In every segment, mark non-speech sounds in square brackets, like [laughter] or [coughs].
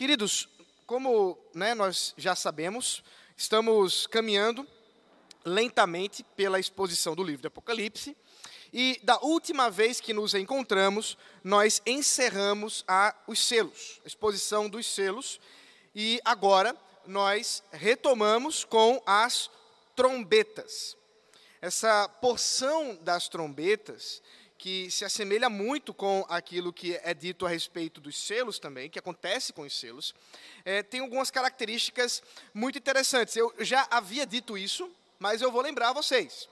Queridos, como né, nós já sabemos, estamos caminhando lentamente pela exposição do livro do Apocalipse. E da última vez que nos encontramos, nós encerramos a, os selos, a exposição dos selos. E agora nós retomamos com as trombetas. Essa porção das trombetas que se assemelha muito com aquilo que é dito a respeito dos selos também, que acontece com os selos, é, tem algumas características muito interessantes. Eu já havia dito isso, mas eu vou lembrar a vocês.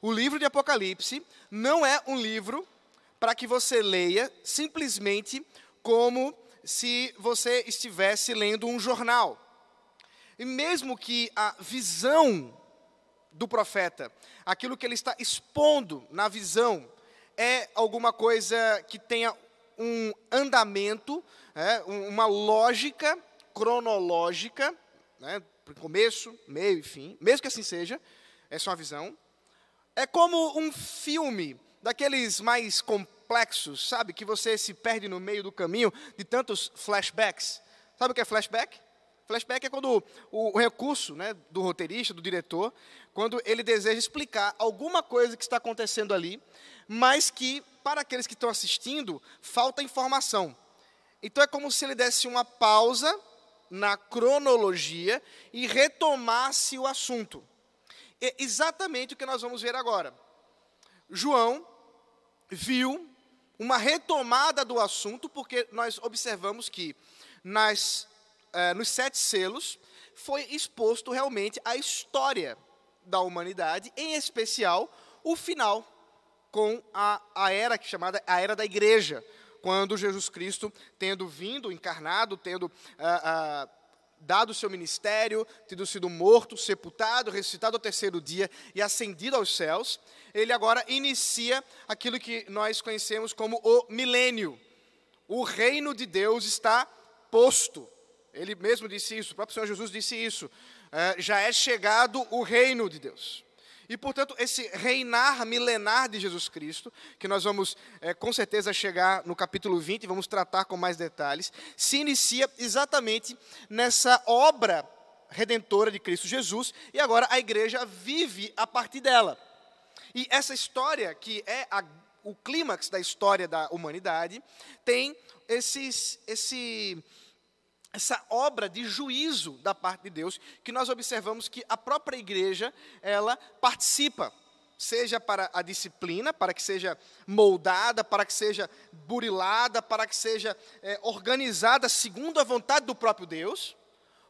O livro de Apocalipse não é um livro para que você leia simplesmente como se você estivesse lendo um jornal. E mesmo que a visão do profeta, aquilo que ele está expondo na visão, é alguma coisa que tenha um andamento, é, uma lógica cronológica, né, começo, meio e fim, mesmo que assim seja, essa é uma visão. É como um filme daqueles mais complexos, sabe, que você se perde no meio do caminho de tantos flashbacks. Sabe o que é flashback? Flashback é quando o, o recurso né, do roteirista, do diretor, quando ele deseja explicar alguma coisa que está acontecendo ali, mas que, para aqueles que estão assistindo, falta informação. Então é como se ele desse uma pausa na cronologia e retomasse o assunto. É exatamente o que nós vamos ver agora. João viu uma retomada do assunto, porque nós observamos que nas, eh, nos sete selos foi exposto realmente a história da humanidade, em especial o final com a, a era que é chamada a era da igreja, quando Jesus Cristo, tendo vindo, encarnado, tendo ah, ah, dado o seu ministério, tendo sido morto, sepultado, ressuscitado ao terceiro dia e ascendido aos céus, ele agora inicia aquilo que nós conhecemos como o milênio. O reino de Deus está posto. Ele mesmo disse isso, o próprio Senhor Jesus disse isso. É, já é chegado o reino de Deus. E, portanto, esse reinar milenar de Jesus Cristo, que nós vamos é, com certeza chegar no capítulo 20 e vamos tratar com mais detalhes, se inicia exatamente nessa obra redentora de Cristo Jesus, e agora a igreja vive a partir dela. E essa história, que é a, o clímax da história da humanidade, tem esses, esse essa obra de juízo da parte de Deus, que nós observamos que a própria igreja, ela participa, seja para a disciplina, para que seja moldada, para que seja burilada, para que seja é, organizada segundo a vontade do próprio Deus,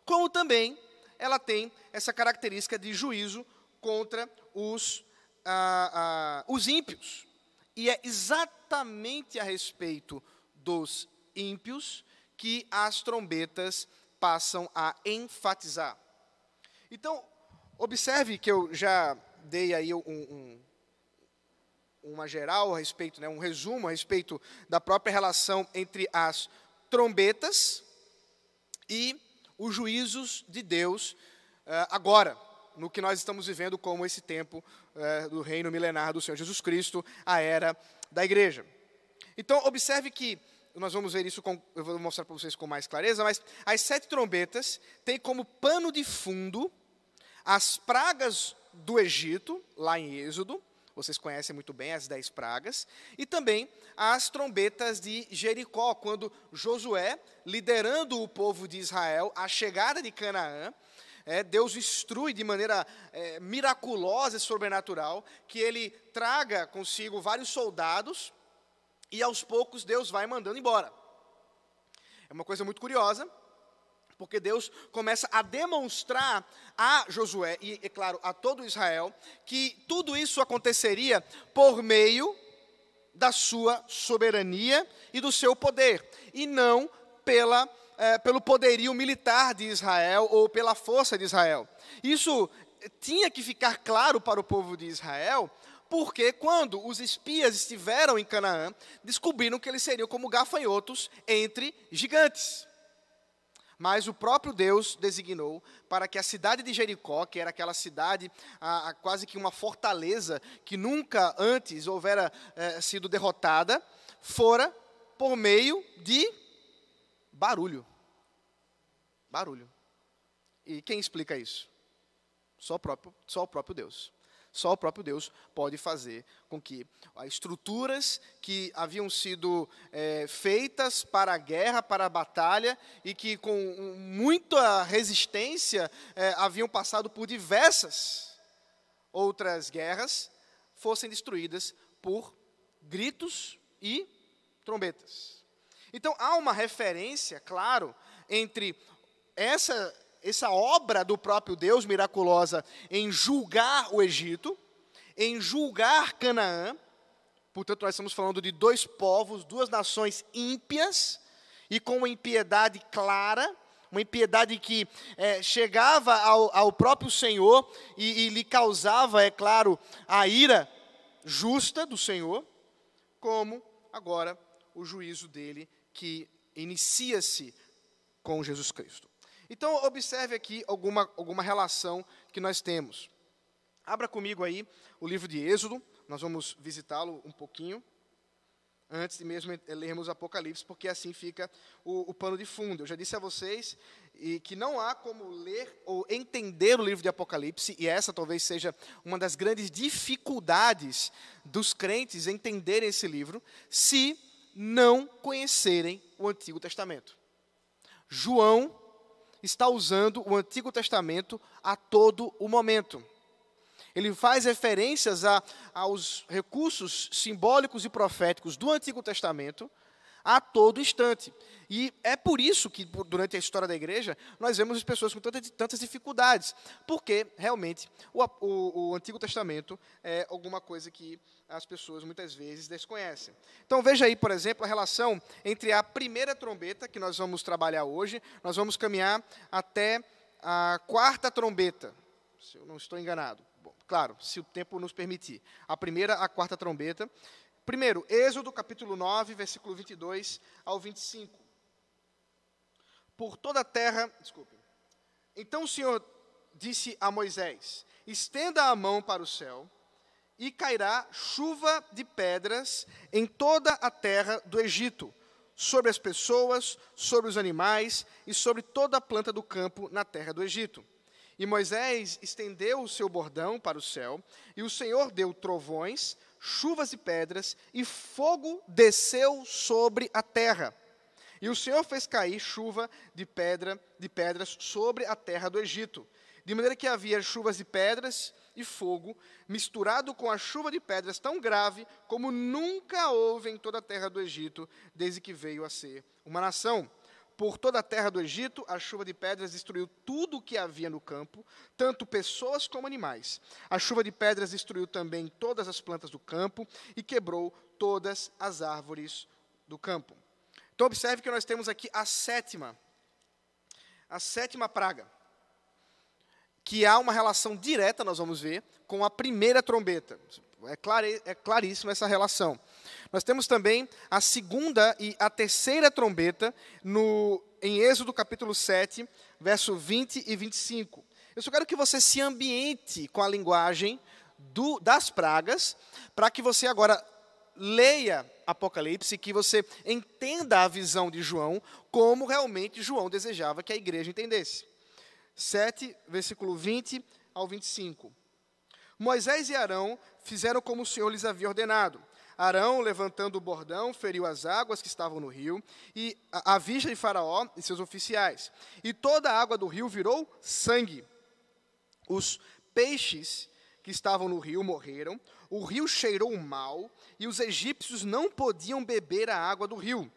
como também ela tem essa característica de juízo contra os, ah, ah, os ímpios. E é exatamente a respeito dos ímpios que as trombetas passam a enfatizar. Então, observe que eu já dei aí um, um, uma geral a respeito, né, um resumo a respeito da própria relação entre as trombetas e os juízos de Deus uh, agora, no que nós estamos vivendo como esse tempo uh, do reino milenar do Senhor Jesus Cristo, a era da igreja. Então, observe que nós vamos ver isso, com, eu vou mostrar para vocês com mais clareza, mas as sete trombetas têm como pano de fundo as pragas do Egito, lá em Êxodo, vocês conhecem muito bem as dez pragas, e também as trombetas de Jericó, quando Josué, liderando o povo de Israel, a chegada de Canaã, é, Deus instrui de maneira é, miraculosa e sobrenatural que ele traga consigo vários soldados e aos poucos Deus vai mandando embora. É uma coisa muito curiosa, porque Deus começa a demonstrar a Josué e, é claro, a todo Israel, que tudo isso aconteceria por meio da sua soberania e do seu poder, e não pela, é, pelo poderio militar de Israel ou pela força de Israel. Isso tinha que ficar claro para o povo de Israel, porque quando os espias estiveram em Canaã, descobriram que eles seriam como gafanhotos entre gigantes. Mas o próprio Deus designou para que a cidade de Jericó, que era aquela cidade, a, a, quase que uma fortaleza, que nunca antes houvera é, sido derrotada, fora por meio de barulho. Barulho. E quem explica isso? Só o próprio, só o próprio Deus. Só o próprio Deus pode fazer com que estruturas que haviam sido é, feitas para a guerra, para a batalha, e que com muita resistência é, haviam passado por diversas outras guerras, fossem destruídas por gritos e trombetas. Então há uma referência, claro, entre essa essa obra do próprio Deus miraculosa em julgar o Egito, em julgar Canaã. Portanto, nós estamos falando de dois povos, duas nações ímpias e com uma impiedade clara, uma impiedade que é, chegava ao, ao, próprio Senhor e, e lhe causava, é claro, a ira justa do Senhor, como agora o juízo dele que inicia-se com Jesus Cristo. Então, observe aqui alguma, alguma relação que nós temos. Abra comigo aí o livro de Êxodo, nós vamos visitá-lo um pouquinho, antes de mesmo lermos Apocalipse, porque assim fica o, o pano de fundo. Eu já disse a vocês e que não há como ler ou entender o livro de Apocalipse, e essa talvez seja uma das grandes dificuldades dos crentes entenderem esse livro, se não conhecerem o Antigo Testamento. João está usando o Antigo Testamento a todo o momento. Ele faz referências a, aos recursos simbólicos e proféticos do Antigo Testamento a todo instante. E é por isso que, durante a história da igreja, nós vemos as pessoas com tantas, tantas dificuldades, porque realmente o, o, o, Antigo Testamento é alguma coisa que as pessoas muitas vezes desconhecem. Então veja aí, por exemplo, a relação entre a primeira trombeta, que nós vamos trabalhar hoje, nós vamos caminhar até a quarta trombeta, se eu não estou enganado. Bom, claro, se o tempo nos permitir. A primeira, a quarta trombeta. Primeiro, Êxodo capítulo 9, versículo 22 ao 25. Por toda a terra, desculpe. Então o Senhor disse a Moisés: Estenda a mão para o céu, e cairá chuva de pedras em toda a terra do Egito, sobre as pessoas, sobre os animais e sobre toda a planta do campo na terra do Egito. E Moisés estendeu o seu bordão para o céu, e o Senhor deu trovões, chuvas e pedras, e fogo desceu sobre a terra. E o Senhor fez cair chuva de pedra, de pedras sobre a terra do Egito, de maneira que havia chuvas de pedras e fogo, misturado com a chuva de pedras tão grave como nunca houve em toda a terra do Egito, desde que veio a ser uma nação. Por toda a terra do Egito, a chuva de pedras destruiu tudo o que havia no campo, tanto pessoas como animais. A chuva de pedras destruiu também todas as plantas do campo e quebrou todas as árvores do campo. Então, observe que nós temos aqui a sétima, a sétima praga, que há uma relação direta, nós vamos ver, com a primeira trombeta. É, clare, é claríssima essa relação. Nós temos também a segunda e a terceira trombeta no, em Êxodo capítulo 7, verso 20 e 25. Eu só quero que você se ambiente com a linguagem do, das pragas, para que você agora leia Apocalipse, que você entenda a visão de João, como realmente João desejava que a igreja entendesse. 7, versículo 20 ao 25. Moisés e Arão fizeram como o Senhor lhes havia ordenado. Arão, levantando o bordão, feriu as águas que estavam no rio, e a vista de Faraó e seus oficiais. E toda a água do rio virou sangue. Os peixes que estavam no rio morreram, o rio cheirou mal, e os egípcios não podiam beber a água do rio.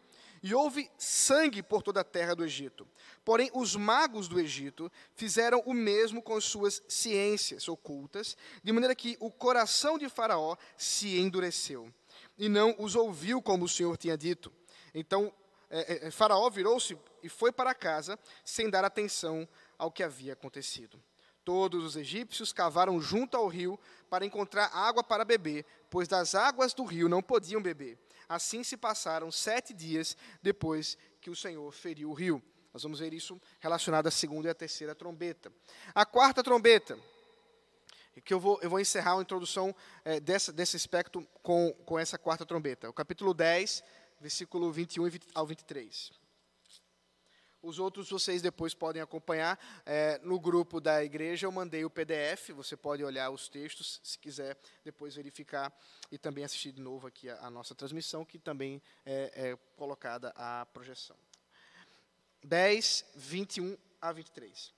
E houve sangue por toda a terra do Egito. Porém, os magos do Egito fizeram o mesmo com suas ciências ocultas, de maneira que o coração de Faraó se endureceu, e não os ouviu como o Senhor tinha dito. Então, é, é, Faraó virou-se e foi para casa, sem dar atenção ao que havia acontecido. Todos os egípcios cavaram junto ao rio para encontrar água para beber, pois das águas do rio não podiam beber. Assim se passaram sete dias depois que o Senhor feriu o rio. Nós vamos ver isso relacionado à segunda e à terceira trombeta. A quarta trombeta, que eu vou, eu vou encerrar a introdução é, dessa, desse aspecto com, com essa quarta trombeta. O capítulo 10, versículo 21 ao 23. Os outros vocês depois podem acompanhar. É, no grupo da igreja eu mandei o PDF, você pode olhar os textos, se quiser depois verificar e também assistir de novo aqui a, a nossa transmissão, que também é, é colocada a projeção. 10, 21 a 23.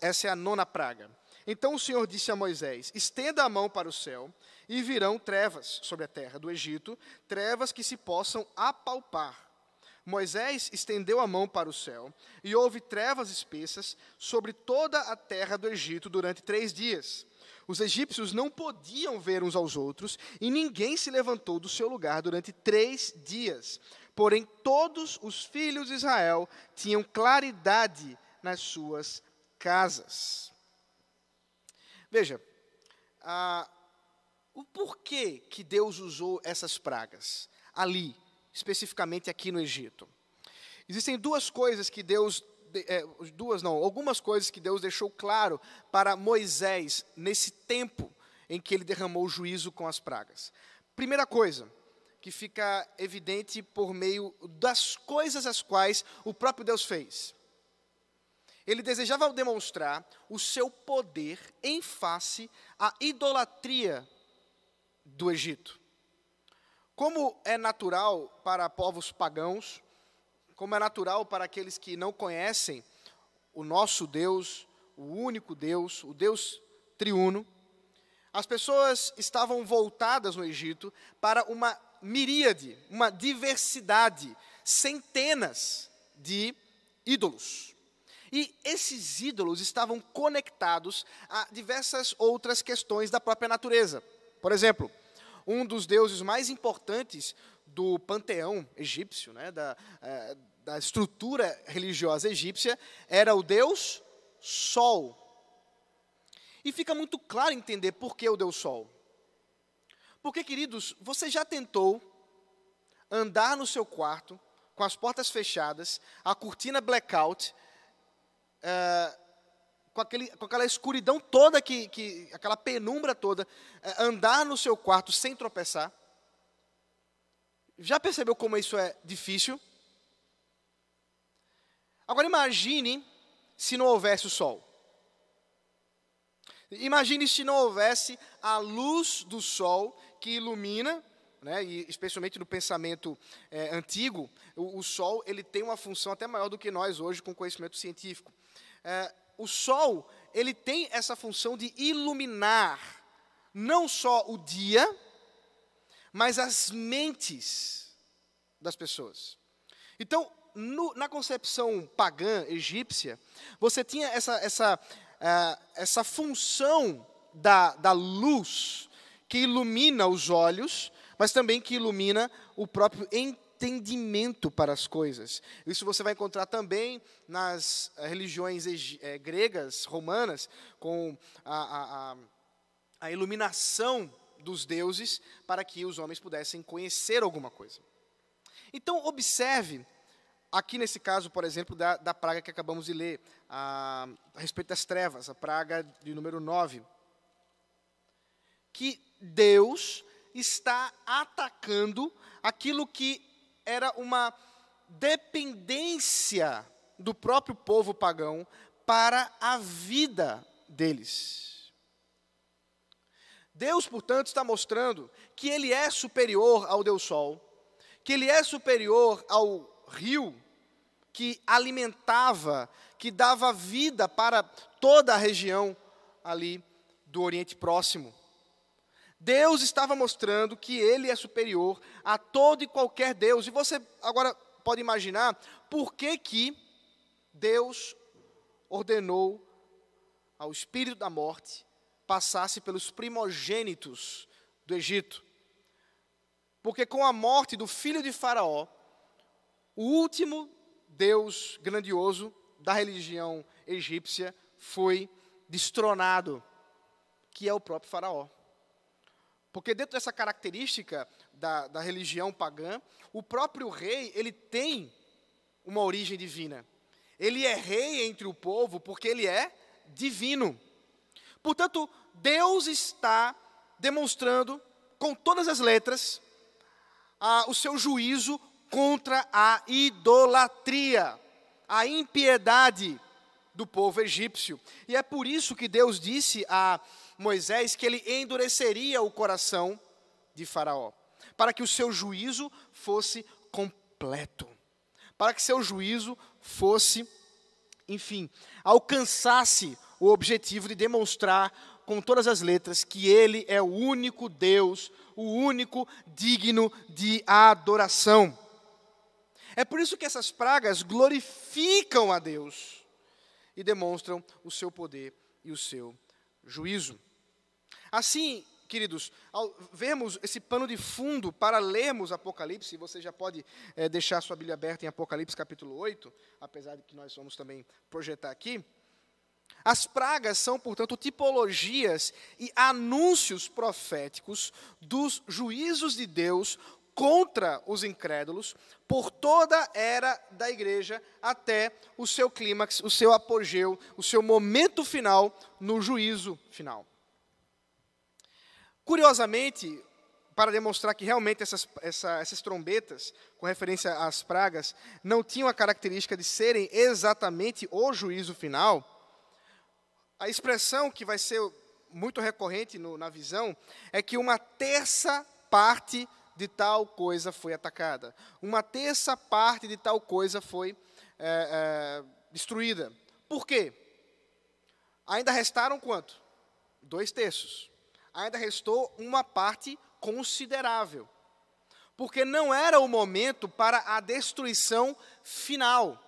Essa é a nona praga. Então o Senhor disse a Moisés: Estenda a mão para o céu, e virão trevas sobre a terra do Egito, trevas que se possam apalpar. Moisés estendeu a mão para o céu, e houve trevas espessas sobre toda a terra do Egito durante três dias. Os egípcios não podiam ver uns aos outros, e ninguém se levantou do seu lugar durante três dias. Porém, todos os filhos de Israel tinham claridade nas suas casas. Veja, ah, o porquê que Deus usou essas pragas ali, especificamente aqui no Egito. Existem duas coisas que Deus, é, duas não, algumas coisas que Deus deixou claro para Moisés nesse tempo em que ele derramou o juízo com as pragas. Primeira coisa, que fica evidente por meio das coisas as quais o próprio Deus fez. Ele desejava demonstrar o seu poder em face à idolatria do Egito. Como é natural para povos pagãos, como é natural para aqueles que não conhecem o nosso Deus, o único Deus, o Deus triuno, as pessoas estavam voltadas no Egito para uma miríade, uma diversidade, centenas de ídolos. E esses ídolos estavam conectados a diversas outras questões da própria natureza. Por exemplo, um dos deuses mais importantes do panteão egípcio, né, da, é, da estrutura religiosa egípcia, era o deus Sol. E fica muito claro entender por que o deus Sol. Porque, queridos, você já tentou andar no seu quarto com as portas fechadas, a cortina blackout, é, com, aquele, com aquela escuridão toda, que, que, aquela penumbra toda, é, andar no seu quarto sem tropeçar. Já percebeu como isso é difícil? Agora imagine se não houvesse o sol. Imagine se não houvesse a luz do sol que ilumina, né, e especialmente no pensamento é, antigo, o, o, sol ele tem uma função até maior do que nós hoje com conhecimento científico. É, o sol, ele tem essa função de iluminar não só o dia, mas as mentes das pessoas. Então, no, na concepção pagã egípcia, você tinha essa, essa, uh, essa função da, da luz que ilumina os olhos, mas também que ilumina o próprio entendimento para as coisas. Isso você vai encontrar também nas eh, religiões é, gregas, romanas, com a, a, a iluminação dos deuses para que os homens pudessem conhecer alguma coisa. Então, observe, aqui nesse caso, por exemplo, da, da praga que acabamos de ler, a, a respeito das trevas, a praga de número 9, que Deus está atacando aquilo que era uma dependência do próprio povo pagão para a vida deles. Deus, portanto, está mostrando que Ele é superior ao Deus Sol, que Ele é superior ao rio que alimentava, que dava vida para toda a região ali do Oriente Próximo. Deus estava mostrando que ele é superior a todo e qualquer Deus. E você agora pode imaginar por que, que Deus ordenou ao espírito da morte passasse pelos primogênitos do Egito. Porque com a morte do filho de Faraó, o último Deus grandioso da religião egípcia foi destronado, que é o próprio Faraó. Porque dentro dessa característica da, da religião pagã, o próprio rei, ele tem uma origem divina. Ele é rei entre o povo porque ele é divino. Portanto, Deus está demonstrando com todas as letras o seu juízo contra a idolatria. a impiedade do povo egípcio. E é por isso que Deus disse a Moisés que ele endureceria o coração de Faraó, para que o seu juízo fosse completo, para que seu juízo fosse, enfim, alcançasse o objetivo de demonstrar com todas as letras que ele é o único Deus, o único digno de adoração. É por isso que essas pragas glorificam a Deus e demonstram o seu poder e o seu juízo. Assim, queridos, ao vermos esse pano de fundo para lermos Apocalipse, você já pode é, deixar sua Bíblia aberta em Apocalipse capítulo 8, apesar de que nós vamos também projetar aqui. As pragas são, portanto, tipologias e anúncios proféticos dos juízos de Deus contra os incrédulos por toda a era da igreja até o seu clímax, o seu apogeu, o seu momento final no juízo final. Curiosamente, para demonstrar que realmente essas, essa, essas trombetas, com referência às pragas, não tinham a característica de serem exatamente o juízo final, a expressão que vai ser muito recorrente no, na visão é que uma terça parte de tal coisa foi atacada, uma terça parte de tal coisa foi é, é, destruída. Por quê? Ainda restaram quanto? Dois terços ainda restou uma parte considerável. Porque não era o momento para a destruição final.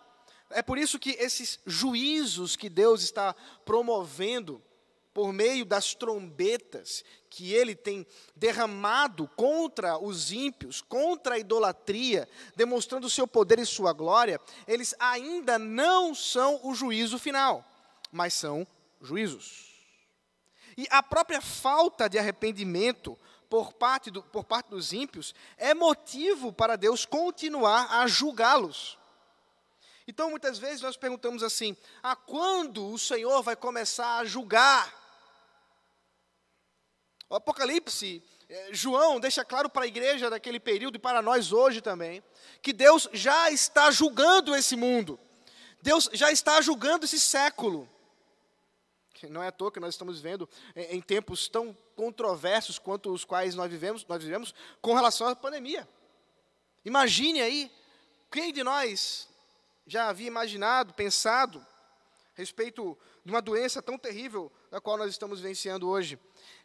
É por isso que esses juízos que Deus está promovendo por meio das trombetas que ele tem derramado contra os ímpios, contra a idolatria, demonstrando o seu poder e sua glória, eles ainda não são o juízo final, mas são juízos. E a própria falta de arrependimento por parte, do, por parte dos ímpios é motivo para Deus continuar a julgá-los. Então, muitas vezes nós perguntamos assim: a quando o Senhor vai começar a julgar? O Apocalipse, eh, João deixa claro para a igreja daquele período e para nós hoje também, que Deus já está julgando esse mundo. Deus já está julgando esse século. Não é à toa que nós estamos vivendo em tempos tão controversos quanto os quais nós vivemos, nós vivemos com relação à pandemia. Imagine aí, quem de nós já havia imaginado, pensado a respeito de uma doença tão terrível da qual nós estamos vivenciando hoje?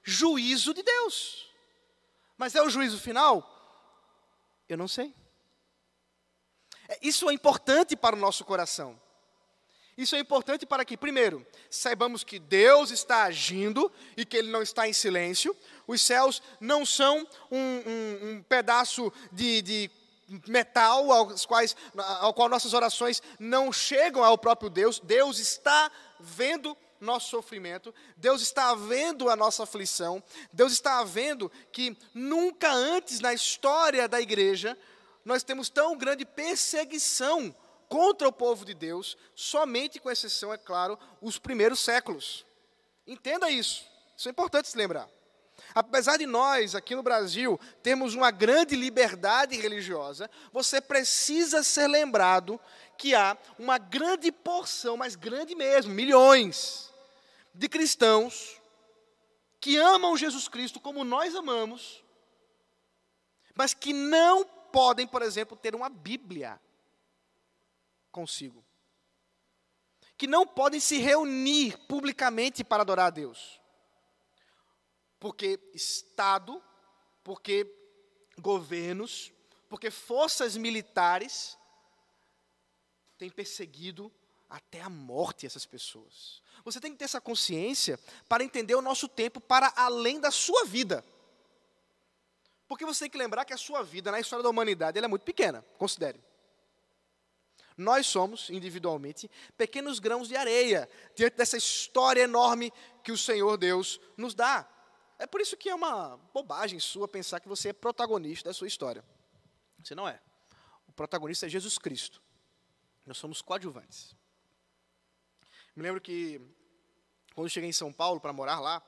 Juízo de Deus. Mas é o juízo final? Eu não sei. É, isso é importante para o nosso coração. Isso é importante para que, primeiro, saibamos que Deus está agindo e que Ele não está em silêncio. Os céus não são um, um, um pedaço de, de metal aos quais, ao qual nossas orações não chegam ao próprio Deus. Deus está vendo nosso sofrimento, Deus está vendo a nossa aflição, Deus está vendo que nunca antes na história da igreja nós temos tão grande perseguição contra o povo de Deus, somente com exceção, é claro, os primeiros séculos. Entenda isso, isso é importante se lembrar. Apesar de nós, aqui no Brasil, termos uma grande liberdade religiosa, você precisa ser lembrado que há uma grande porção, mas grande mesmo, milhões de cristãos que amam Jesus Cristo como nós amamos, mas que não podem, por exemplo, ter uma Bíblia consigo. Que não podem se reunir publicamente para adorar a Deus. Porque Estado, porque governos, porque forças militares têm perseguido até a morte essas pessoas. Você tem que ter essa consciência para entender o nosso tempo para além da sua vida. Porque você tem que lembrar que a sua vida na história da humanidade é muito pequena, considere. Nós somos, individualmente, pequenos grãos de areia diante dessa história enorme que o Senhor Deus nos dá. É por isso que é uma bobagem sua pensar que você é protagonista da sua história. Você não é. O protagonista é Jesus Cristo. Nós somos coadjuvantes. Me lembro que, quando cheguei em São Paulo para morar lá,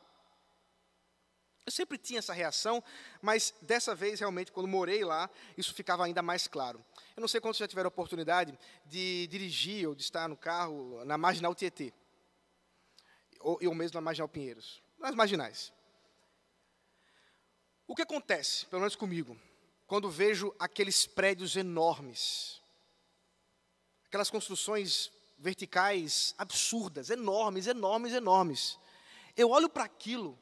Eu sempre tinha essa reação, mas dessa vez, realmente, quando morei lá, isso ficava ainda mais claro. Eu não sei quantos já tiveram a oportunidade de dirigir ou de estar no carro na Marginal Tietê, ou, mesmo na Marginal Pinheiros, nas marginais. O que acontece, pelo menos comigo, quando vejo aqueles prédios enormes, aquelas construções verticais absurdas, enormes, enormes, enormes. Eu olho para aquilo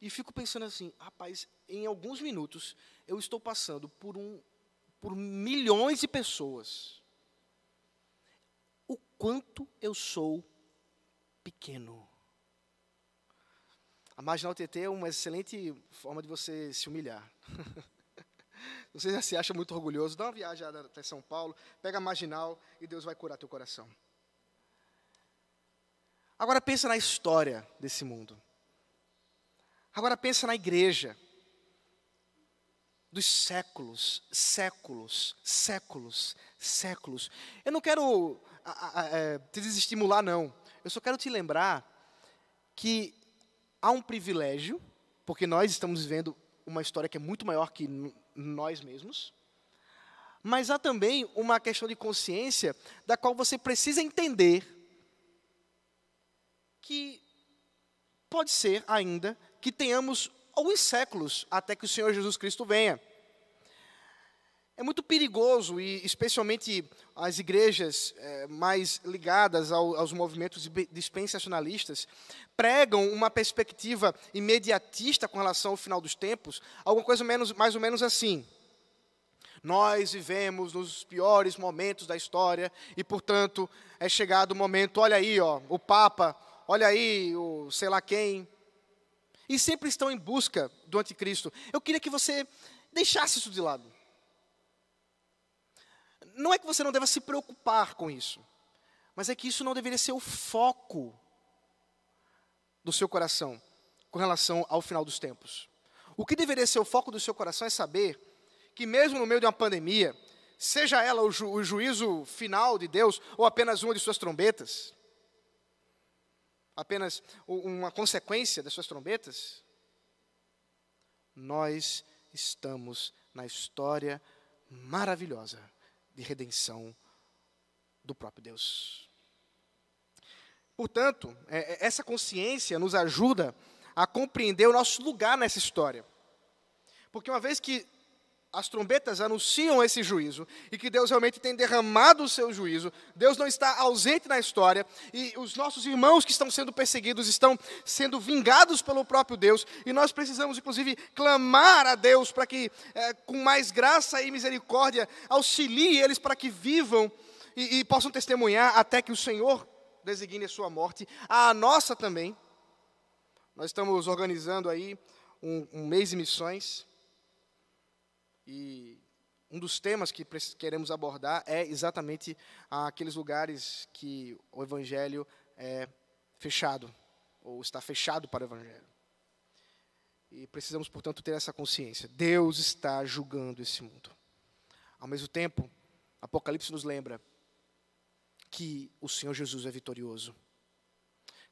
e fico pensando assim, rapaz, em alguns minutos eu estou passando por um por milhões de pessoas. O quanto eu sou pequeno. A marginal TT é uma excelente forma de você se humilhar. [laughs] você já se acha muito orgulhoso, dá uma viagem até São Paulo, pega a marginal e Deus vai curar teu coração. Agora pensa na história desse mundo. Agora pensa na igreja. Dos séculos, séculos, séculos, séculos. Eu não quero é, te desestimular, não. Eu só quero te lembrar que há um privilégio, porque nós estamos vivendo uma história que é muito maior que nós mesmos, mas há também uma questão de consciência da qual você precisa entender que pode ser ainda que tenhamos alguns séculos até que o Senhor Jesus Cristo venha. É muito perigoso, e especialmente as igrejas é, mais ligadas ao, aos movimentos dispensacionalistas, pregam uma perspectiva imediatista com relação ao final dos tempos, alguma coisa menos, mais ou menos assim. Nós vivemos nos piores momentos da história e, portanto, é chegado o momento, olha aí, ó, o Papa, olha aí, o sei lá quem, e sempre estão em busca do anticristo. Eu queria que você deixasse isso de lado. Não é que você não deva se preocupar com isso, mas é que isso não deveria ser o foco do seu coração com relação ao final dos tempos. O que deveria ser o foco do seu coração é saber que, mesmo no meio de uma pandemia, seja ela o, ju o juízo final de Deus ou apenas uma de suas trombetas, apenas uma consequência das suas trombetas? Nós estamos na história maravilhosa de redenção do próprio Deus. Portanto, é, é, essa consciência nos ajuda a compreender o nosso lugar nessa história. Porque uma vez que as trombetas anunciam esse juízo e que Deus realmente tem derramado o seu juízo. Deus não está ausente na história e os nossos irmãos que estão sendo perseguidos estão sendo vingados pelo próprio Deus e nós precisamos, inclusive, clamar a Deus para que, é, com mais graça e misericórdia, auxilie eles para que vivam e, e possam testemunhar até que o Senhor designe a sua morte, a nossa também. Nós estamos organizando aí um, um mês de missões. E um dos temas que queremos abordar é exatamente aqueles lugares que o evangelho é fechado, ou está fechado para o evangelho. E precisamos, portanto, ter essa consciência. Deus está julgando esse mundo. Ao mesmo tempo, Apocalipse nos lembra que o Senhor Jesus é vitorioso.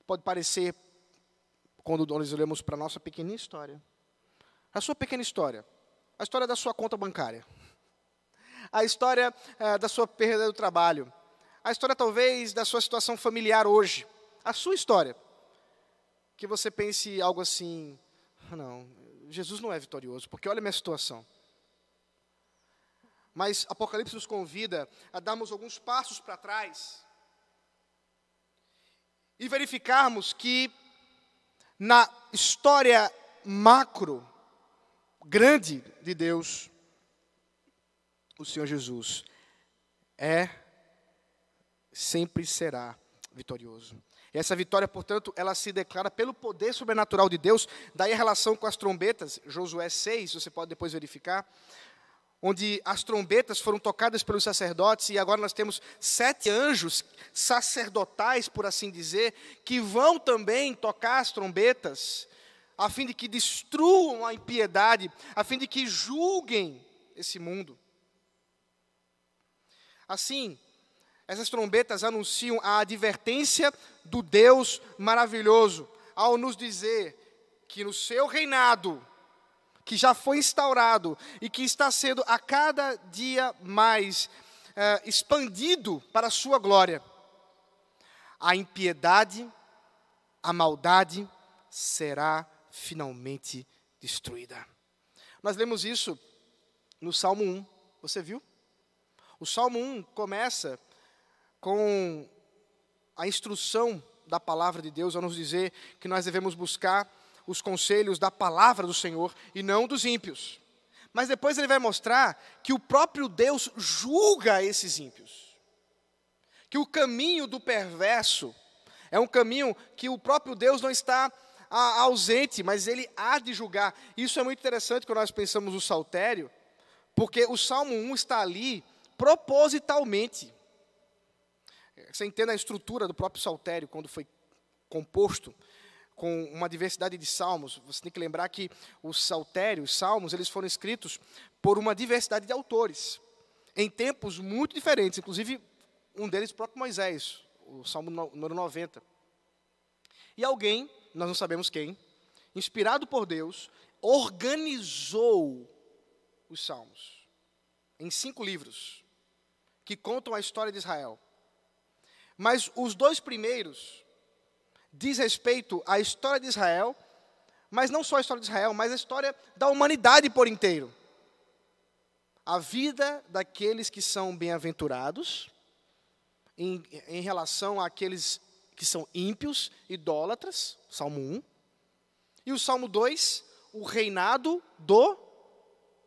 Pode parecer, quando nós olhamos para a nossa pequena história, a sua pequena história, a história da sua conta bancária, a história é, da sua perda do trabalho, a história talvez da sua situação familiar hoje, a sua história. Que você pense algo assim: não, Jesus não é vitorioso, porque olha a minha situação. Mas Apocalipse nos convida a darmos alguns passos para trás e verificarmos que na história macro grande de Deus, o Senhor Jesus, é, sempre será vitorioso. E essa vitória, portanto, ela se declara pelo poder sobrenatural de Deus, daí a relação com as trombetas, Josué 6, você pode depois verificar, onde as trombetas foram tocadas pelos sacerdotes, e agora nós temos sete anjos sacerdotais, por assim dizer, que vão também tocar as trombetas, a fim de que destruam a impiedade, a fim de que julguem esse mundo. Assim, essas trombetas anunciam a advertência do Deus maravilhoso, ao nos dizer que no seu reinado, que já foi instaurado e que está sendo a cada dia mais é, expandido para a sua glória, a impiedade, a maldade será finalmente destruída. Nós lemos isso no Salmo 1, você viu? O Salmo 1 começa com a instrução da palavra de Deus, a nos dizer que nós devemos buscar os conselhos da palavra do Senhor e não dos ímpios. Mas depois ele vai mostrar que o próprio Deus julga esses ímpios. Que o caminho do perverso é um caminho que o próprio Deus não está ausente, mas ele há de julgar. Isso é muito interessante quando nós pensamos no saltério, porque o Salmo 1 está ali propositalmente. Você entende a estrutura do próprio saltério quando foi composto com uma diversidade de salmos. Você tem que lembrar que os saltérios, os salmos, eles foram escritos por uma diversidade de autores, em tempos muito diferentes, inclusive um deles, o próprio Moisés, o salmo número 90. E alguém, nós não sabemos quem, inspirado por Deus, organizou os salmos em cinco livros que contam a história de Israel. Mas os dois primeiros diz respeito à história de Israel, mas não só a história de Israel, mas a história da humanidade por inteiro. A vida daqueles que são bem-aventurados, em, em relação àqueles que são ímpios, idólatras, Salmo 1. E o Salmo 2, o reinado do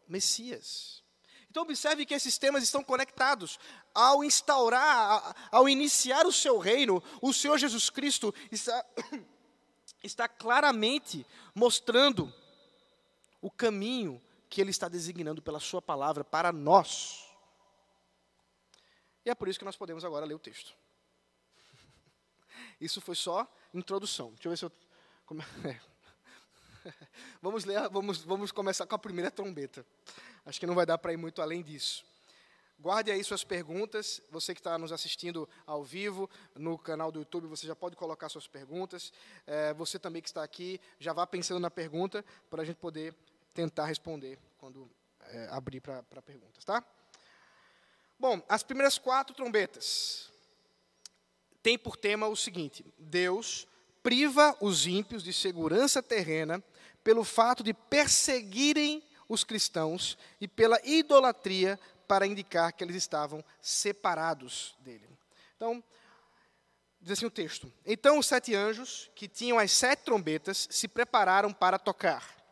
Messias. Então, observe que esses temas estão conectados. Ao instaurar, ao iniciar o seu reino, o Senhor Jesus Cristo está, [coughs] está claramente mostrando o caminho que Ele está designando pela Sua palavra para nós. E é por isso que nós podemos agora ler o texto. Isso foi só introdução. Deixa eu ver se eu. [laughs] É? Vamos ler, vamos, vamos começar com a primeira trombeta. Acho que não vai dar para ir muito além disso. Guarde aí suas perguntas. Você que está nos assistindo ao vivo no canal do YouTube, você já pode colocar suas perguntas. É, você também que está aqui, já vá pensando na pergunta para a gente poder tentar responder quando é, abrir para perguntas, tá? Bom, as primeiras quatro trombetas têm por tema o seguinte: Deus priva os ímpios de segurança terrena pelo fato de perseguirem os cristãos e pela idolatria para indicar que eles estavam separados dele. Então, diz assim o texto: Então os sete anjos, que tinham as sete trombetas, se prepararam para tocar.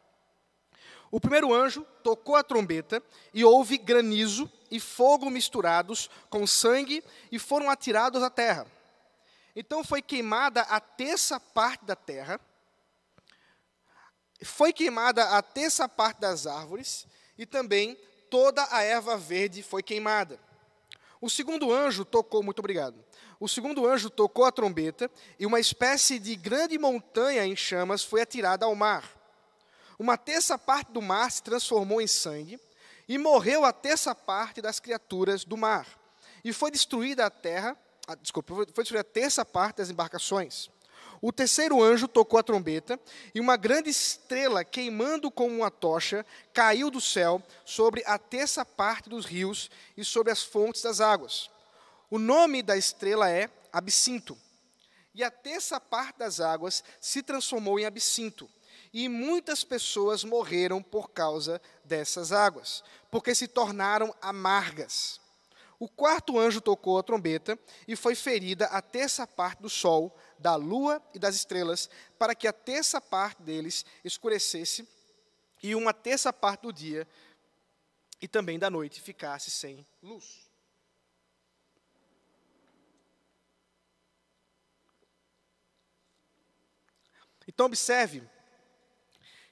O primeiro anjo tocou a trombeta e houve granizo e fogo misturados com sangue e foram atirados à terra. Então foi queimada a terça parte da terra foi queimada a terça parte das árvores, e também toda a erva verde foi queimada. O segundo anjo tocou, muito obrigado. O segundo anjo tocou a trombeta, e uma espécie de grande montanha em chamas foi atirada ao mar. Uma terça parte do mar se transformou em sangue, e morreu a terça parte das criaturas do mar. E foi destruída a terra, ah, desculpa, foi destruída a terça parte das embarcações. O terceiro anjo tocou a trombeta, e uma grande estrela, queimando como uma tocha, caiu do céu sobre a terça parte dos rios e sobre as fontes das águas. O nome da estrela é Absinto. E a terça parte das águas se transformou em absinto. E muitas pessoas morreram por causa dessas águas, porque se tornaram amargas. O quarto anjo tocou a trombeta e foi ferida a terça parte do sol, da lua e das estrelas, para que a terça parte deles escurecesse e uma terça parte do dia e também da noite ficasse sem luz. Então, observe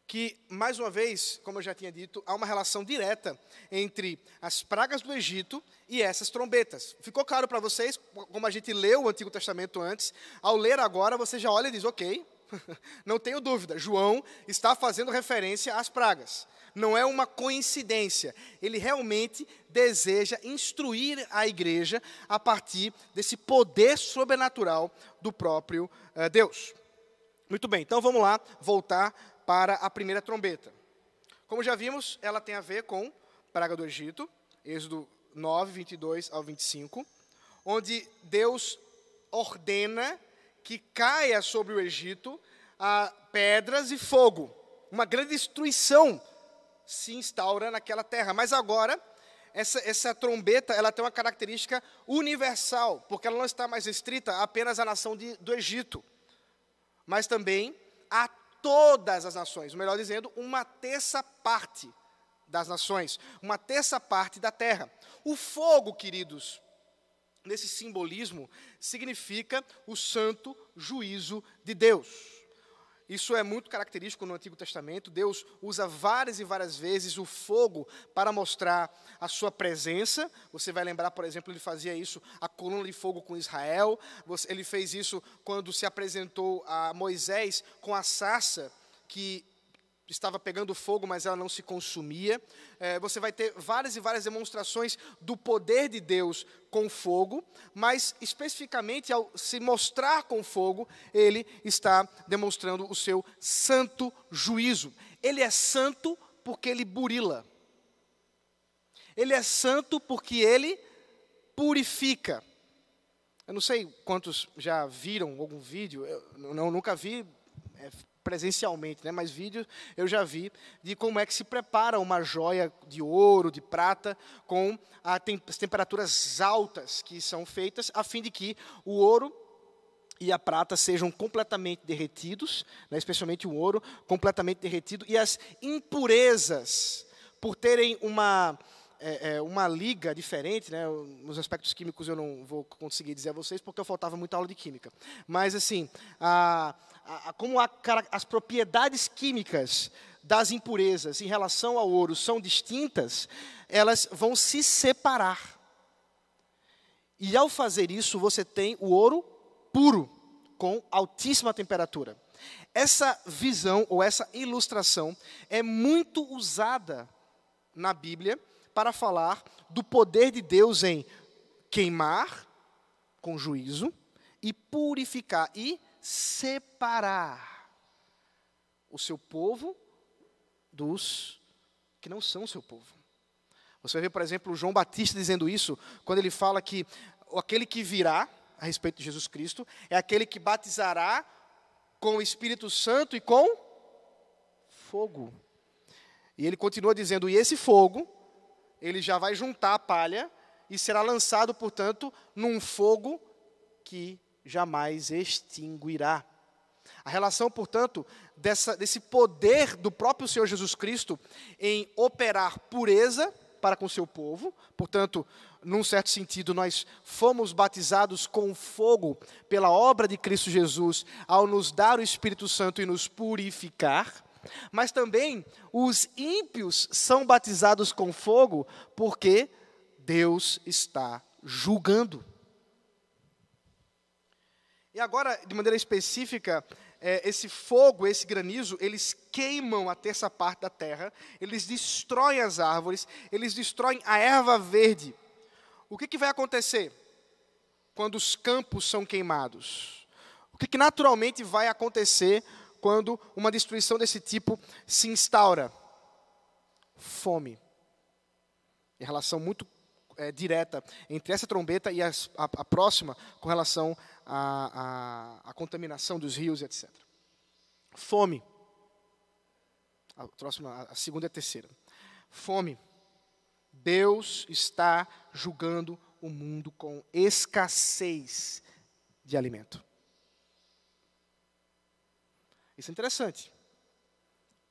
que, mais uma vez, como eu já tinha dito, há uma relação direta entre as pragas do Egito e essas trombetas. Ficou claro para vocês, como a gente leu o Antigo Testamento antes, ao ler agora você já olha e diz: ok, [laughs] não tenho dúvida, João está fazendo referência às pragas. Não é uma coincidência. Ele realmente deseja instruir a igreja a partir desse poder sobrenatural do próprio uh, Deus. Muito bem, então vamos lá voltar para a primeira trombeta. Como já vimos, ela tem a ver com praga do Egito, Êxodo 9, 22 ao 25, onde Deus ordena que caia sobre o Egito a pedras e fogo. Uma grande destruição se instaura naquela terra. Mas agora, essa, essa trombeta ela tem uma característica universal, porque ela não está mais restrita apenas à nação de, do Egito, mas também a todas as nações, melhor dizendo, uma terça parte das nações, uma terça parte da terra. O fogo, queridos, nesse simbolismo, significa o santo juízo de Deus. Isso é muito característico no Antigo Testamento. Deus usa várias e várias vezes o fogo para mostrar a sua presença. Você vai lembrar, por exemplo, ele fazia isso a coluna de fogo com Israel. Ele fez isso quando se apresentou a Moisés com a sarça que estava pegando fogo, mas ela não se consumia. É, você vai ter várias e várias demonstrações do poder de Deus com fogo, mas especificamente ao se mostrar com fogo, ele está demonstrando o seu santo juízo. Ele é santo porque ele burila. Ele é santo porque ele purifica. Eu não sei quantos já viram algum vídeo, eu não, nunca vi é, presencialmente, né, mas vídeos eu já vi de como é que se prepara uma joia de ouro, de prata, com tem, as temperaturas altas que são feitas, a fim de que o ouro e a prata sejam completamente derretidos, né, especialmente o ouro, completamente derretido, e as impurezas, por terem uma é, é, uma liga diferente, né? Os aspectos químicos eu não vou conseguir dizer a vocês porque eu faltava muita aula de química. Mas assim, a, a, como a, as propriedades químicas das impurezas em relação ao ouro são distintas, elas vão se separar. E ao fazer isso, você tem o ouro puro, com altíssima temperatura. Essa visão ou essa ilustração é muito usada na Bíblia para falar do poder de Deus em queimar com juízo e purificar e separar o seu povo dos que não são seu povo. Você vai ver, por exemplo, João Batista dizendo isso quando ele fala que aquele que virá a respeito de Jesus Cristo é aquele que batizará com o Espírito Santo e com fogo. E ele continua dizendo: e esse fogo ele já vai juntar a palha e será lançado, portanto, num fogo que jamais extinguirá. A relação, portanto, dessa, desse poder do próprio Senhor Jesus Cristo em operar pureza para com o seu povo, portanto, num certo sentido, nós fomos batizados com fogo pela obra de Cristo Jesus ao nos dar o Espírito Santo e nos purificar. Mas também os ímpios são batizados com fogo porque Deus está julgando. E agora, de maneira específica, é, esse fogo, esse granizo, eles queimam a terça parte da terra, eles destroem as árvores, eles destroem a erva verde. O que, que vai acontecer quando os campos são queimados? O que, que naturalmente vai acontecer quando uma destruição desse tipo se instaura? Fome. Em relação muito é, direta entre essa trombeta e a, a, próxima com relação à contaminação dos rios, etc. Fome. A próxima, a segunda e a terceira. Fome. Deus está julgando o mundo com escassez de alimento. Isso é interessante,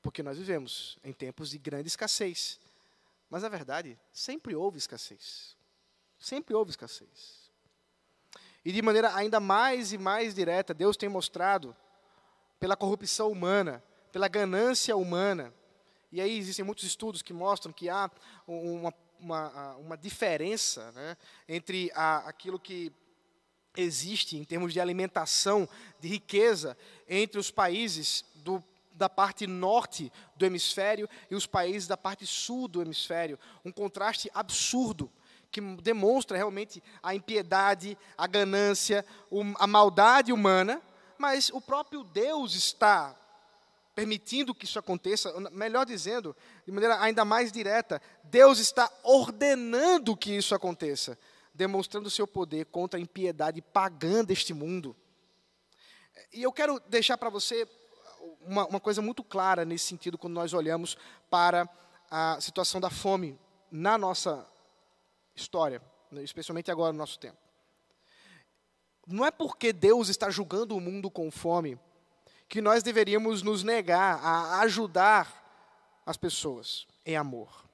porque nós vivemos em tempos de grande escassez. Mas na verdade, sempre houve escassez. Sempre houve escassez. E de maneira ainda mais e mais direta, Deus tem mostrado pela corrupção humana, pela ganância humana. E aí existem muitos estudos que mostram que há uma, uma, uma diferença né, entre a, aquilo que existe em termos de alimentação, de riqueza, entre os países do, da parte norte do hemisfério e os países da parte sul do hemisfério. Um contraste absurdo que demonstra realmente a impiedade, a ganância, a maldade humana, mas o próprio Deus está permitindo que isso aconteça, melhor dizendo, de maneira ainda mais direta, Deus está ordenando que isso aconteça, demonstrando seu poder contra a impiedade pagã deste mundo. E eu quero deixar para você uma, uma coisa muito clara nesse sentido quando nós olhamos para a situação da fome na nossa história, né, especialmente agora no nosso tempo. Não é porque Deus está julgando o mundo com fome que nós deveríamos nos negar a ajudar as pessoas em amor.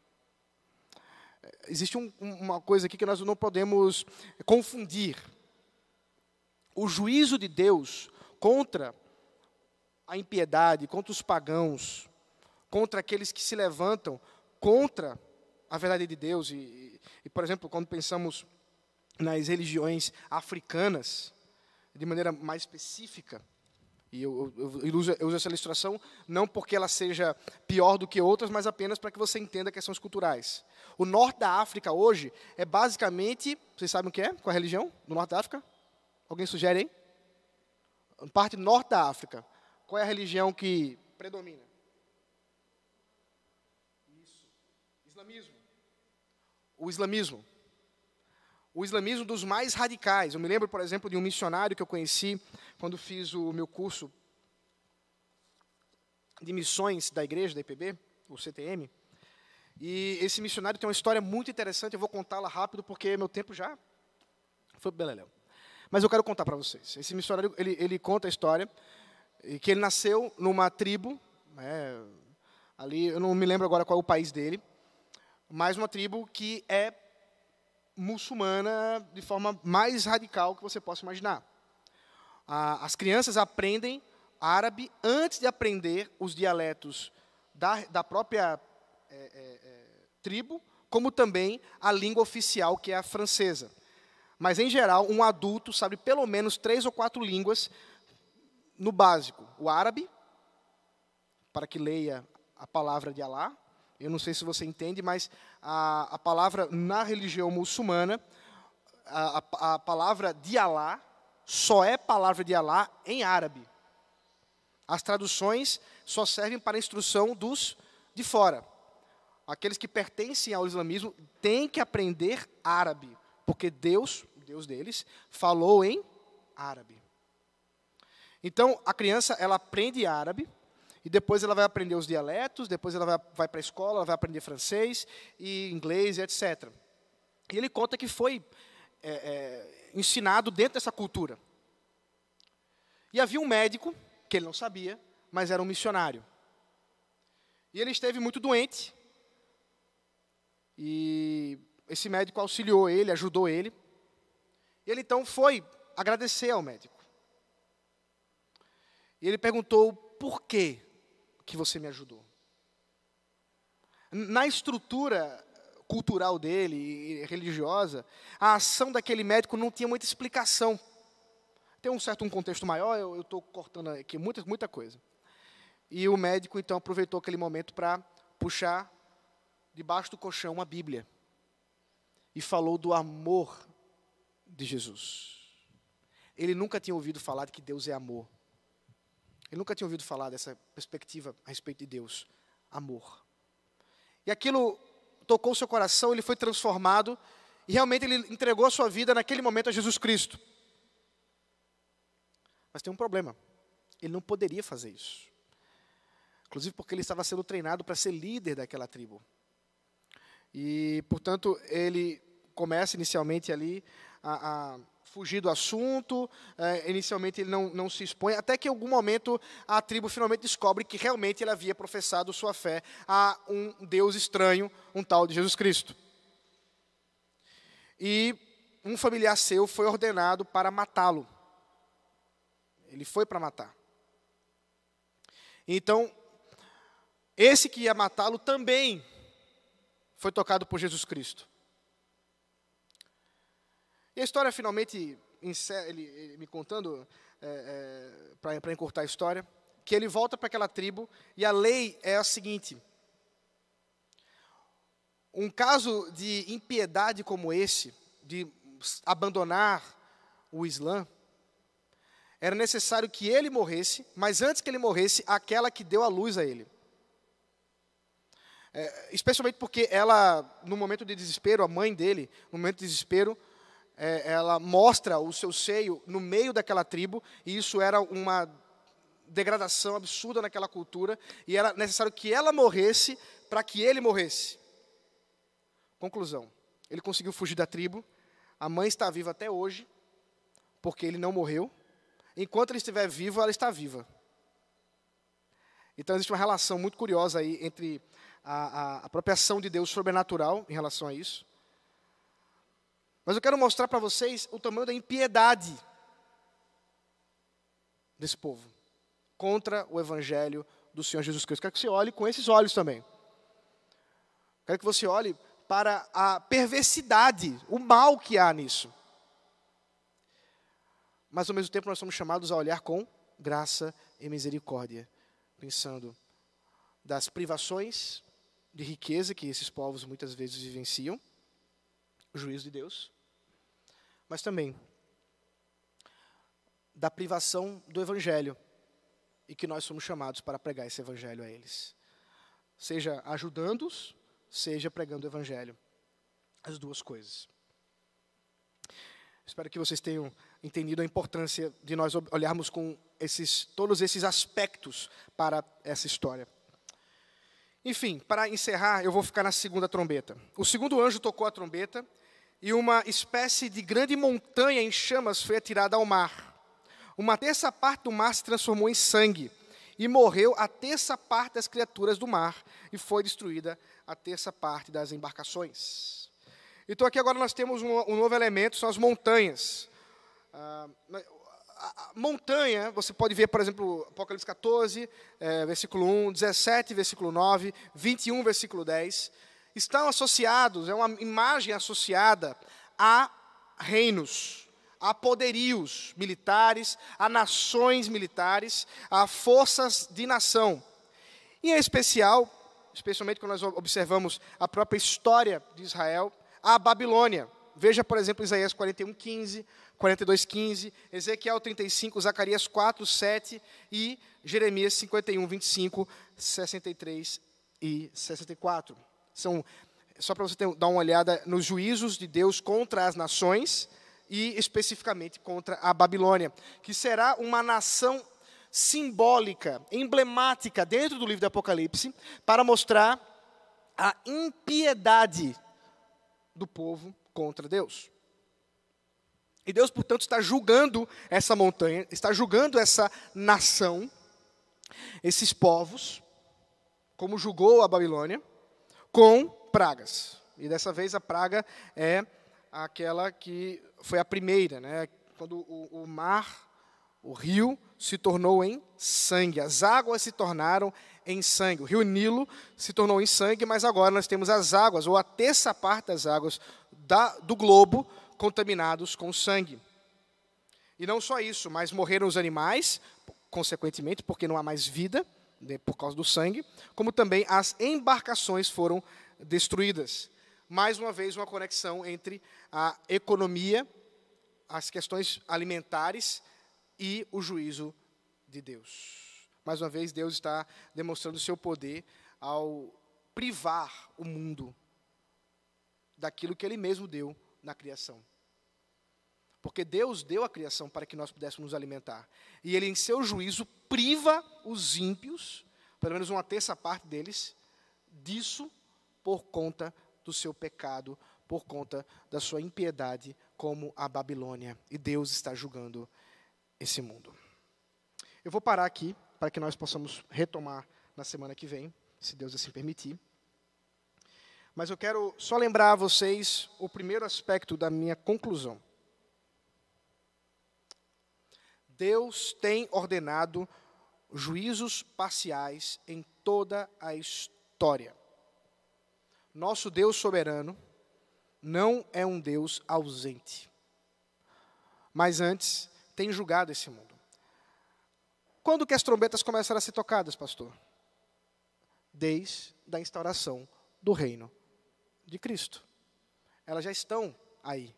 Existe um, uma coisa aqui que nós não podemos confundir. O juízo de Deus contra a impiedade, contra os pagãos, contra aqueles que se levantam contra a verdade de Deus. E, e, por exemplo, quando pensamos nas religiões africanas, de maneira mais específica, e eu, eu, eu, uso, eu, uso, essa ilustração não porque ela seja pior do que outras, mas apenas para que você entenda questões culturais. O norte da África hoje é basicamente, vocês sabem o que é? Qual é a religião do norte da África? Alguém sugere aí? Parte norte da África. Qual é a religião que predomina? Isso. Islamismo. O islamismo o islamismo dos mais radicais. Eu me lembro, por exemplo, de um missionário que eu conheci quando fiz o meu curso de missões da igreja, da IPB, o CTM. E esse missionário tem uma história muito interessante, eu vou contá-la rápido porque meu tempo já foi beleléu. Mas eu quero contar para vocês. Esse missionário, ele, ele conta a história que ele nasceu numa tribo, né, ali, eu não me lembro agora qual é o país dele, mas uma tribo que é muçulmana de forma mais radical que você possa imaginar. as crianças aprendem árabe antes de aprender os dialetos da, da própria é, é, é, tribo, como também a língua oficial, que é a francesa. Mas, em geral, um adulto sabe pelo menos três ou quatro línguas no básico: o árabe, para que leia a palavra de Alá, eu não sei se você entende, mas a, a palavra na religião muçulmana, a, a, a palavra de Alá, só é palavra de Alá em árabe. As traduções só servem para a instrução dos de fora. Aqueles que pertencem ao islamismo têm que aprender árabe, porque Deus, Deus deles, falou em árabe. Então, a criança, ela aprende árabe, e depois ela vai aprender os dialetos, depois ela vai, vai para a escola, ela vai aprender francês e inglês etc. E ele conta que foi é, é, ensinado dentro dessa cultura. E havia um médico, que ele não sabia, mas era um missionário. E ele esteve muito doente. E esse médico auxiliou ele, ajudou ele. E ele então foi agradecer ao médico. E ele perguntou por quê que você me ajudou. Na estrutura cultural dele e religiosa, a ação daquele médico não tinha muita explicação. Tem um certo um contexto maior, eu estou cortando aqui muita, muita coisa. E o médico, então, aproveitou aquele momento para puxar debaixo do colchão uma Bíblia. E falou do amor de Jesus. Ele nunca tinha ouvido falar de que Deus é amor. Ele nunca tinha ouvido falar dessa perspectiva a respeito de Deus, amor. E aquilo tocou seu coração, ele foi transformado e realmente ele entregou a sua vida naquele momento a Jesus Cristo. Mas tem um problema. Ele não poderia fazer isso. Inclusive porque ele estava sendo treinado para ser líder daquela tribo. E, portanto, ele começa inicialmente ali a, a fugir do assunto, é, inicialmente ele não, não se expõe, até que em algum momento a tribo finalmente descobre que realmente ele havia professado sua fé a um Deus estranho, um tal de Jesus Cristo. E um familiar seu foi ordenado para matá-lo. Ele foi para matar. Então, esse que ia matá-lo também foi tocado por Jesus Cristo. E a história finalmente, ele, ele me contando, é, é, para encurtar a história, que ele volta para aquela tribo e a lei é a seguinte: um caso de impiedade como esse, de abandonar o Islã, era necessário que ele morresse, mas antes que ele morresse, aquela que deu a luz a ele. É, especialmente porque ela, no momento de desespero, a mãe dele, no momento de desespero, é, ela mostra o seu seio no meio daquela tribo, e isso era uma degradação absurda naquela cultura, e era necessário que ela morresse para que ele morresse. Conclusão: ele conseguiu fugir da tribo, a mãe está viva até hoje, porque ele não morreu. Enquanto ele estiver vivo, ela está viva. Então existe uma relação muito curiosa aí entre a, a, ação de Deus sobrenatural em relação a isso. Mas eu quero mostrar para vocês o tamanho da impiedade desse povo contra o evangelho do Senhor Jesus Cristo. Quero que você olhe com esses olhos também. Quero que você olhe para a perversidade, o mal que há nisso. Mas ao mesmo tempo nós somos chamados a olhar com graça e misericórdia, pensando das privações de riqueza que esses povos muitas vezes vivenciam, o juízo de Deus, mas também da privação do evangelho e que nós somos chamados para pregar esse evangelho a eles, seja ajudando-os, seja pregando o evangelho, as duas coisas. Espero que vocês tenham entendido a importância de nós olharmos com esses, todos esses aspectos para essa história. Enfim, para encerrar, eu vou ficar na segunda trombeta. O segundo anjo tocou a trombeta e uma espécie de grande montanha em chamas foi atirada ao mar. Uma terça parte do mar se transformou em sangue e morreu a terça parte das criaturas do mar e foi destruída a terça parte das embarcações. Então aqui agora nós temos um, um novo elemento, são as montanhas. Ah, montanha, você pode ver, por exemplo, Apocalipse 14, é, versículo 1, 17, versículo 9, 21, versículo 10, estão associados, é uma imagem associada a reinos, a poderios militares, a nações militares, a forças de nação. E em especial, especialmente quando nós observamos a própria história de Israel, a Babilônia. Veja, por exemplo, Isaías 41, 15, 42, 15, Ezequiel 35, Zacarias 4, 7 e Jeremias 51, 25, 63 e 64. São, só para você ter, dar uma olhada nos juízos de Deus contra as nações e especificamente contra a Babilônia, que será uma nação simbólica, emblemática dentro do livro do Apocalipse, para mostrar a impiedade do povo contra Deus. E Deus, portanto, está julgando essa montanha, está julgando essa nação, esses povos, como julgou a Babilônia, com pragas. E dessa vez a praga é aquela que foi a primeira, né? quando o, o mar, o rio, se tornou em sangue, as águas se tornaram em sangue. O rio Nilo se tornou em sangue, mas agora nós temos as águas, ou a terça parte das águas da, do globo, contaminados com sangue. E não só isso, mas morreram os animais, consequentemente, porque não há mais vida né, por causa do sangue, como também as embarcações foram destruídas. Mais uma vez, uma conexão entre a economia, as questões alimentares e o juízo de Deus. Mais uma vez, Deus está demonstrando o seu poder ao privar o mundo daquilo que Ele mesmo deu na criação. Porque Deus deu a criação para que nós pudéssemos nos alimentar. E Ele, em seu juízo, priva os ímpios, pelo menos uma terça parte deles, disso por conta do seu pecado, por conta da sua impiedade, como a Babilônia. E Deus está julgando esse mundo. Eu vou parar aqui para que nós possamos retomar na semana que vem, se Deus assim permitir. Mas eu quero só lembrar a vocês o primeiro aspecto da minha conclusão. Deus tem ordenado juízos parciais em toda a história. Nosso Deus soberano não é um Deus ausente, mas antes tem julgado esse mundo. Quando que as trombetas começaram a ser tocadas, pastor? Desde a instauração do reino de Cristo. Elas já estão aí.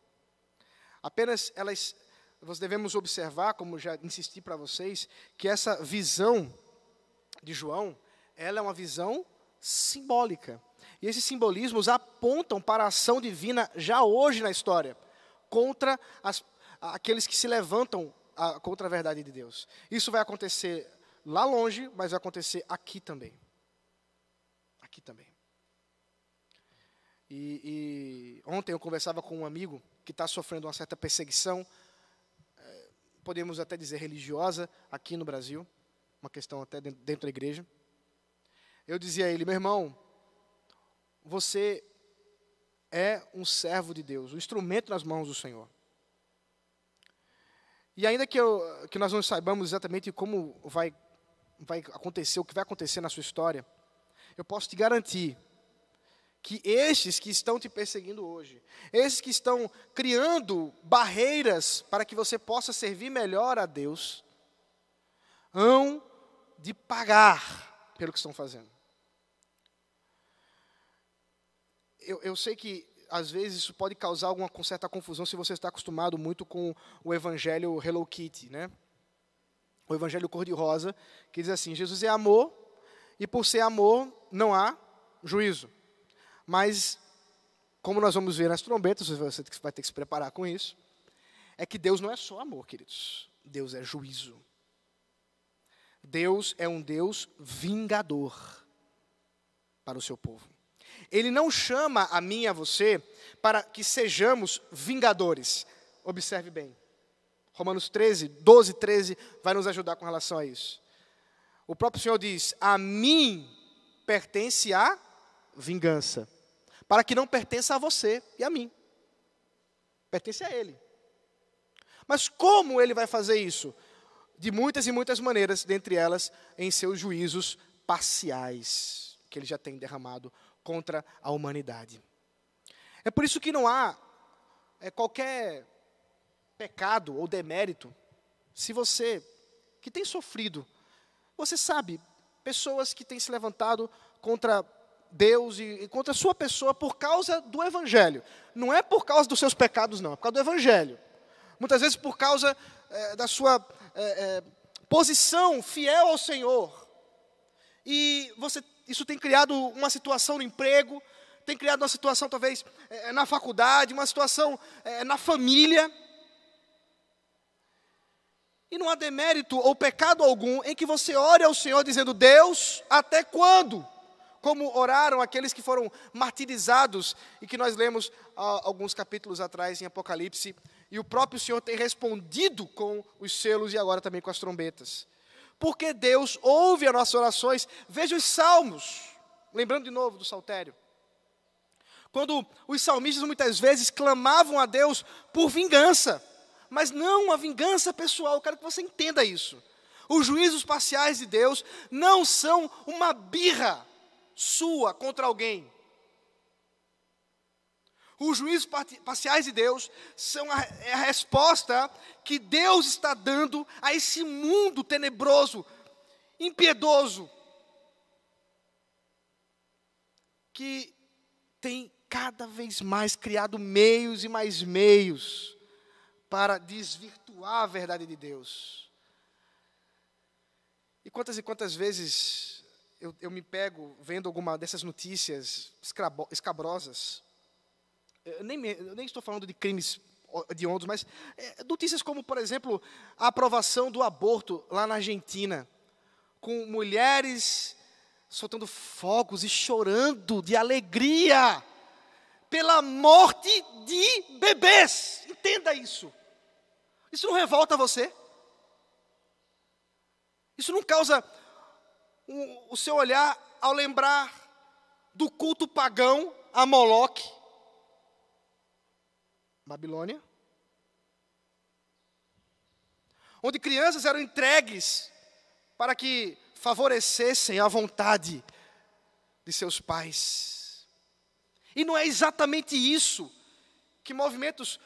Apenas elas nós devemos observar, como já insisti para vocês, que essa visão de João, ela é uma visão simbólica. E esses simbolismos apontam para a ação divina já hoje na história, contra as, aqueles que se levantam a, contra a verdade de Deus. Isso vai acontecer lá longe, mas vai acontecer aqui também. Aqui também. E, e ontem eu conversava com um amigo que está sofrendo uma certa perseguição podemos até dizer religiosa, aqui no Brasil, uma questão até dentro da igreja. Eu dizia a ele, meu irmão, você é um servo de Deus, um instrumento nas mãos do Senhor. E ainda que, eu, que nós não saibamos exatamente como vai, vai acontecer, o que vai acontecer na sua história, eu posso te garantir que estes que estão te perseguindo hoje, esses que estão criando barreiras para que você possa servir melhor a Deus, hão de pagar pelo que estão fazendo. Eu, eu sei que às vezes isso pode causar alguma certa confusão se você está acostumado muito com o evangelho Hello Kitty, né? O evangelho cor-de-rosa, que diz assim: Jesus é amor, e por ser amor não há juízo. Mas, como nós vamos ver nas trombetas, você vai ter que se preparar com isso, é que Deus não é só amor, queridos. Deus é juízo. Deus é um Deus vingador para o seu povo. Ele não chama a mim e a você para que sejamos vingadores. Observe bem. Romanos 13, 12, 13 vai nos ajudar com relação a isso. O próprio Senhor diz: A mim pertence a vingança para que não pertença a você e a mim. Pertence a Ele. Mas como Ele vai fazer isso? De muitas e muitas maneiras, dentre elas em seus juízos parciais, que Ele já tem derramado contra a humanidade. É por isso que não há é, qualquer pecado ou demérito, se você que tem sofrido, você sabe, pessoas que têm se levantado contra Deus e, contra a sua pessoa por causa do Evangelho. Não é por causa dos seus pecados, não, é por causa do Evangelho. Muitas vezes por causa é, da sua é, é, posição fiel ao Senhor. E você, isso tem criado uma situação no emprego, tem criado uma situação talvez na faculdade, uma situação na família. E não há demérito ou pecado algum em que você ore ao Senhor dizendo: Deus, até quando? Como oraram aqueles que foram martirizados e que nós lemos ah, alguns capítulos atrás em Apocalipse, e o próprio Senhor tem respondido com os selos e agora também com as trombetas. Porque Deus ouve as nossas orações. Veja os salmos, lembrando de novo do saltério. Quando os salmistas muitas vezes clamavam a Deus por vingança, mas não uma vingança pessoal, eu quero que você entenda isso. Os juízos parciais de Deus não são uma birra sua contra alguém. Os juízos parciais de Deus são a, é a resposta que Deus está dando a esse mundo tenebroso, impiedoso, que tem cada vez mais criado meios e mais meios para desvirtuar a verdade de Deus. E quantas e quantas vezes eu, eu me pego vendo alguma dessas notícias escabrosas, eu nem, eu nem estou falando de crimes de ondas, mas é, notícias como, por exemplo, a aprovação do aborto lá na Argentina, com mulheres soltando fogos e chorando de alegria pela morte de bebês. Entenda isso. Isso não revolta você? Isso não causa o, o seu olhar ao lembrar do culto pagão a Moloque, Babilônia, onde crianças eram entregues para que favorecessem a vontade de seus pais. E não é exatamente isso que movimentos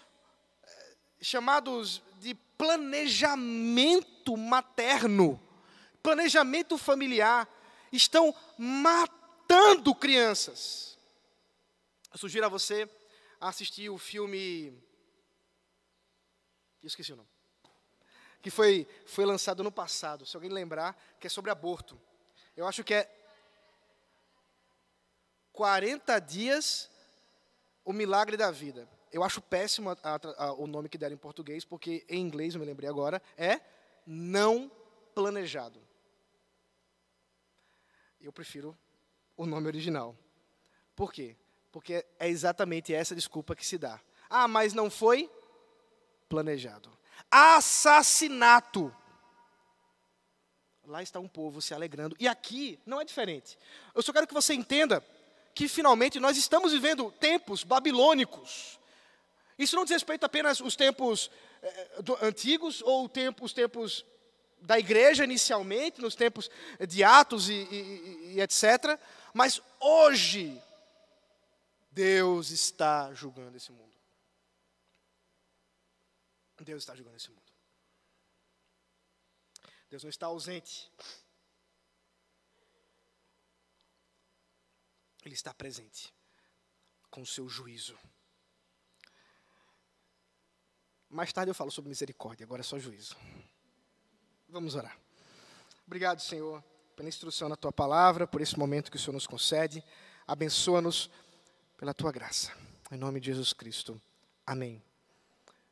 eh, chamados de planejamento materno planejamento familiar estão matando crianças. Eu sugiro a você assistir o filme. Eu esqueci o nome. que foi, foi lançado no passado, se alguém lembrar, que é sobre aborto. Eu acho que é 40 dias o milagre da vida. Eu acho péssimo a, a, a, o nome que deram em português, porque em inglês, eu me lembrei agora, é não planejado. Eu prefiro o nome original. Por quê? Porque é exatamente essa desculpa que se dá. Ah, mas não foi planejado. Assassinato. Lá está um povo se alegrando. E aqui não é diferente. Eu só quero que você entenda que finalmente nós estamos vivendo tempos babilônicos. Isso não diz respeito apenas aos tempos eh, do, antigos ou os tempos da igreja inicialmente, nos tempos de Atos e, e, e etc. Mas hoje, Deus está julgando esse mundo. Deus está julgando esse mundo. Deus não está ausente. Ele está presente com o seu juízo. Mais tarde eu falo sobre misericórdia, agora é só juízo. Vamos orar. Obrigado, Senhor, pela instrução na tua palavra, por esse momento que o Senhor nos concede. Abençoa-nos pela tua graça. Em nome de Jesus Cristo. Amém.